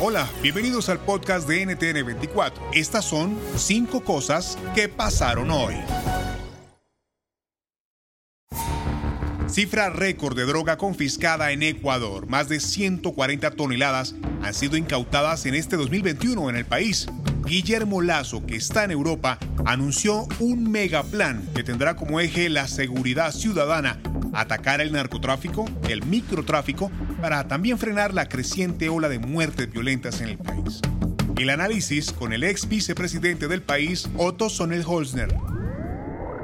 Hola, bienvenidos al podcast de NTN 24. Estas son cinco cosas que pasaron hoy. Cifra récord de droga confiscada en Ecuador. Más de 140 toneladas han sido incautadas en este 2021 en el país. Guillermo Lazo, que está en Europa, anunció un megaplan que tendrá como eje la seguridad ciudadana, atacar el narcotráfico, el microtráfico, para también frenar la creciente ola de muertes violentas en el país. El análisis con el ex vicepresidente del país, Otto Sonnel-Holzner.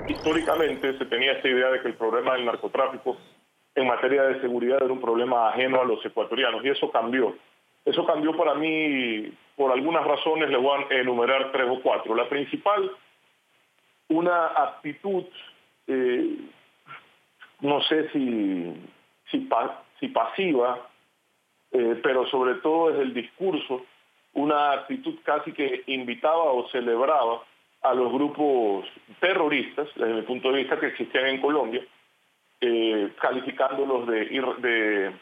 Históricamente se tenía esta idea de que el problema del narcotráfico en materia de seguridad era un problema ajeno a los ecuatorianos y eso cambió. Eso cambió para mí por algunas razones, le voy a enumerar tres o cuatro. La principal, una actitud, eh, no sé si, si, si pasiva, eh, pero sobre todo desde el discurso, una actitud casi que invitaba o celebraba a los grupos terroristas, desde mi punto de vista, que existían en Colombia, eh, calificándolos de,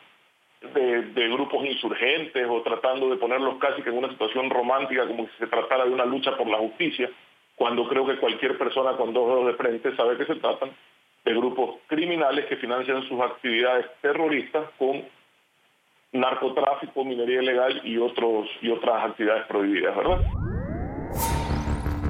de grupos insurgentes o tratando de ponerlos casi que en una situación romántica como si se tratara de una lucha por la justicia, cuando creo que cualquier persona con dos dedos de frente sabe que se tratan criminales que financian sus actividades terroristas con narcotráfico, minería ilegal y otros y otras actividades prohibidas, ¿verdad?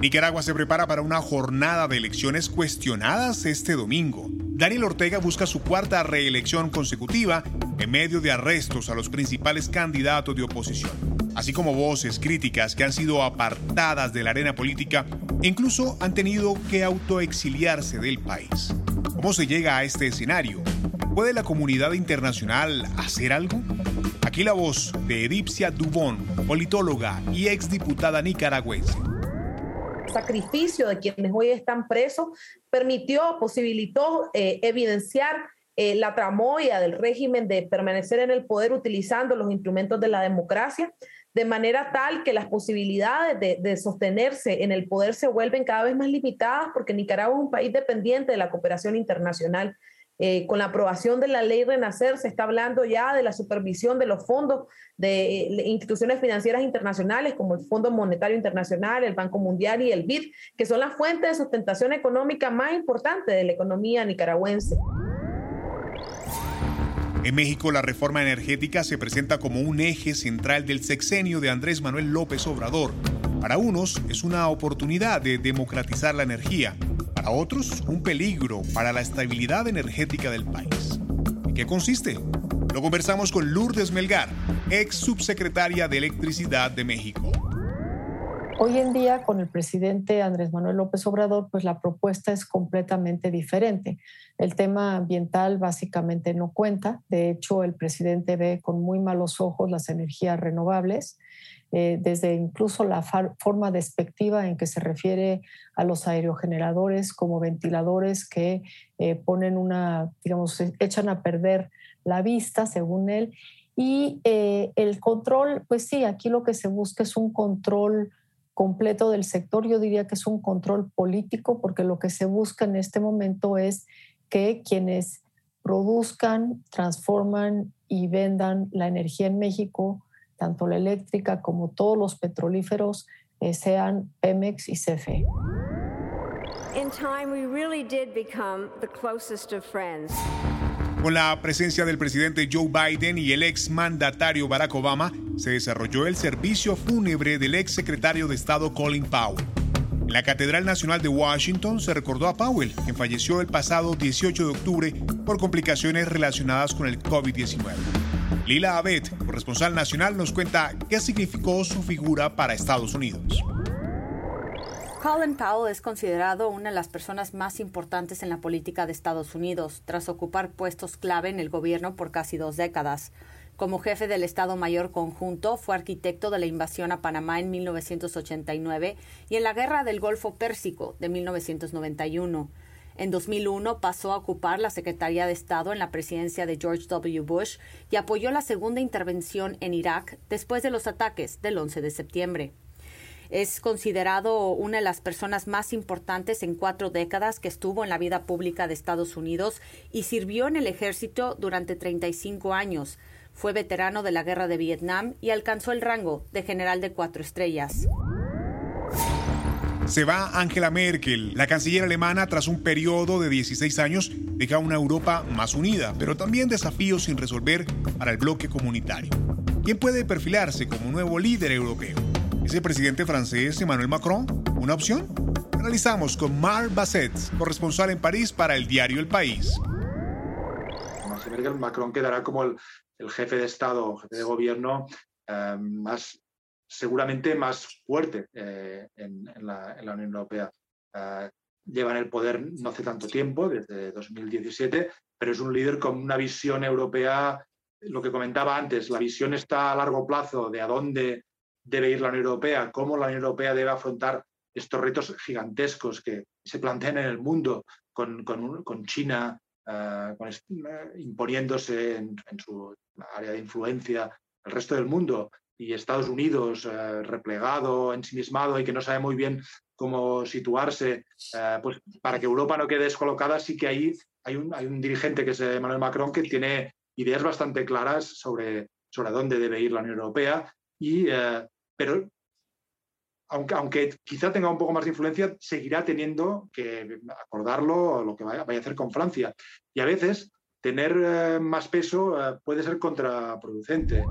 Nicaragua se prepara para una jornada de elecciones cuestionadas este domingo. Daniel Ortega busca su cuarta reelección consecutiva en medio de arrestos a los principales candidatos de oposición, así como voces críticas que han sido apartadas de la arena política e incluso han tenido que autoexiliarse del país. ¿Cómo se llega a este escenario? ¿Puede la comunidad internacional hacer algo? Aquí la voz de Edipcia Dubón, politóloga y exdiputada nicaragüense sacrificio de quienes hoy están presos permitió, posibilitó eh, evidenciar eh, la tramoya del régimen de permanecer en el poder utilizando los instrumentos de la democracia, de manera tal que las posibilidades de, sostenerse en el poder se vuelven cada vez más limitadas porque Nicaragua es un país dependiente de la cooperación internacional. Eh, con la aprobación de la ley Renacer se está hablando ya de la supervisión de los fondos de, instituciones financieras internacionales como el Fondo Monetario Internacional, el Banco Mundial y el BID, que son las fuentes de sustentación económica más importantes de la economía nicaragüense. En México, la reforma energética se presenta como un eje central del sexenio de Andrés Manuel López Obrador. Para unos es una oportunidad de democratizar la energía, para otros un peligro para la estabilidad energética del país. ¿En qué consiste? Lo conversamos con Lourdes Melgar, ex subsecretaria de Electricidad de México. Hoy en día, con el presidente Andrés Manuel López Obrador, pues la propuesta es completamente diferente. El tema ambiental básicamente no cuenta. De hecho, el presidente ve con muy malos ojos las energías renovables eh, desde incluso la forma despectiva en que se refiere a los aerogeneradores como ventiladores que eh, ponen una, digamos, echan a perder la vista, según él. Y eh, el control, pues sí, aquí lo que se busca es un control completo del sector. Yo diría que es un control político, porque lo que se busca en este momento es que quienes produzcan, transforman y vendan la energía en México tanto la eléctrica como todos los petrolíferos, eh, sean Pemex y CFE. Con la presencia del presidente Joe Biden y el ex mandatario Barack Obama, se desarrolló el servicio fúnebre del ex secretario de Estado Colin Powell. En la Catedral Nacional de Washington se recordó a Powell, quien falleció el pasado 18 de octubre por complicaciones relacionadas con el COVID-19. Lila Abed, corresponsal nacional, nos cuenta qué significó su figura para Estados Unidos. Colin Powell es considerado una de las personas más importantes en la política de Estados Unidos, tras ocupar puestos clave en el gobierno por casi dos décadas. Como jefe del Estado Mayor Conjunto, fue arquitecto de la invasión a Panamá en 1989 y en la Guerra del Golfo Pérsico de 1991. En 2001 pasó a ocupar la Secretaría de Estado en la presidencia de George W. Bush y apoyó la segunda intervención en Irak después de los ataques del 11 de septiembre. Es considerado una de las personas más importantes en cuatro décadas que estuvo en la vida pública de Estados Unidos y sirvió en el ejército durante 35 años. Fue veterano de la Guerra de Vietnam y alcanzó el rango de general de cuatro estrellas. Se va Angela Merkel, la canciller alemana, tras un periodo de 16 años, deja una Europa más unida, pero también desafíos sin resolver para el bloque comunitario. ¿Quién puede perfilarse como nuevo líder europeo? ¿Es el presidente francés Emmanuel Macron una opción? Analizamos con Mar Basset, corresponsal en París para el diario El País. Macron quedará como el, jefe de Estado, jefe de gobierno eh, más seguramente más fuerte eh, en, la, Unión Europea. Eh, lleva en el poder no hace tanto tiempo, desde 2017, pero es un líder con una visión europea, lo que comentaba antes, la visión está a largo plazo de a dónde debe ir la Unión Europea, cómo la Unión Europea debe afrontar estos retos gigantescos que se plantean en el mundo con, China eh, eh, imponiéndose en, su área de influencia el resto del mundo. Y Estados Unidos eh, replegado, ensimismado y que no sabe muy bien cómo situarse, pues para que Europa no quede descolocada, sí que ahí hay un, hay un dirigente que es Emmanuel Macron que tiene ideas bastante claras sobre, sobre dónde debe ir la Unión Europea y pero aunque, aunque, quizá tenga un poco más de influencia, seguirá teniendo que acordarlo lo que vaya, a hacer con Francia. Y a veces tener eh, más peso eh, puede ser contraproducente.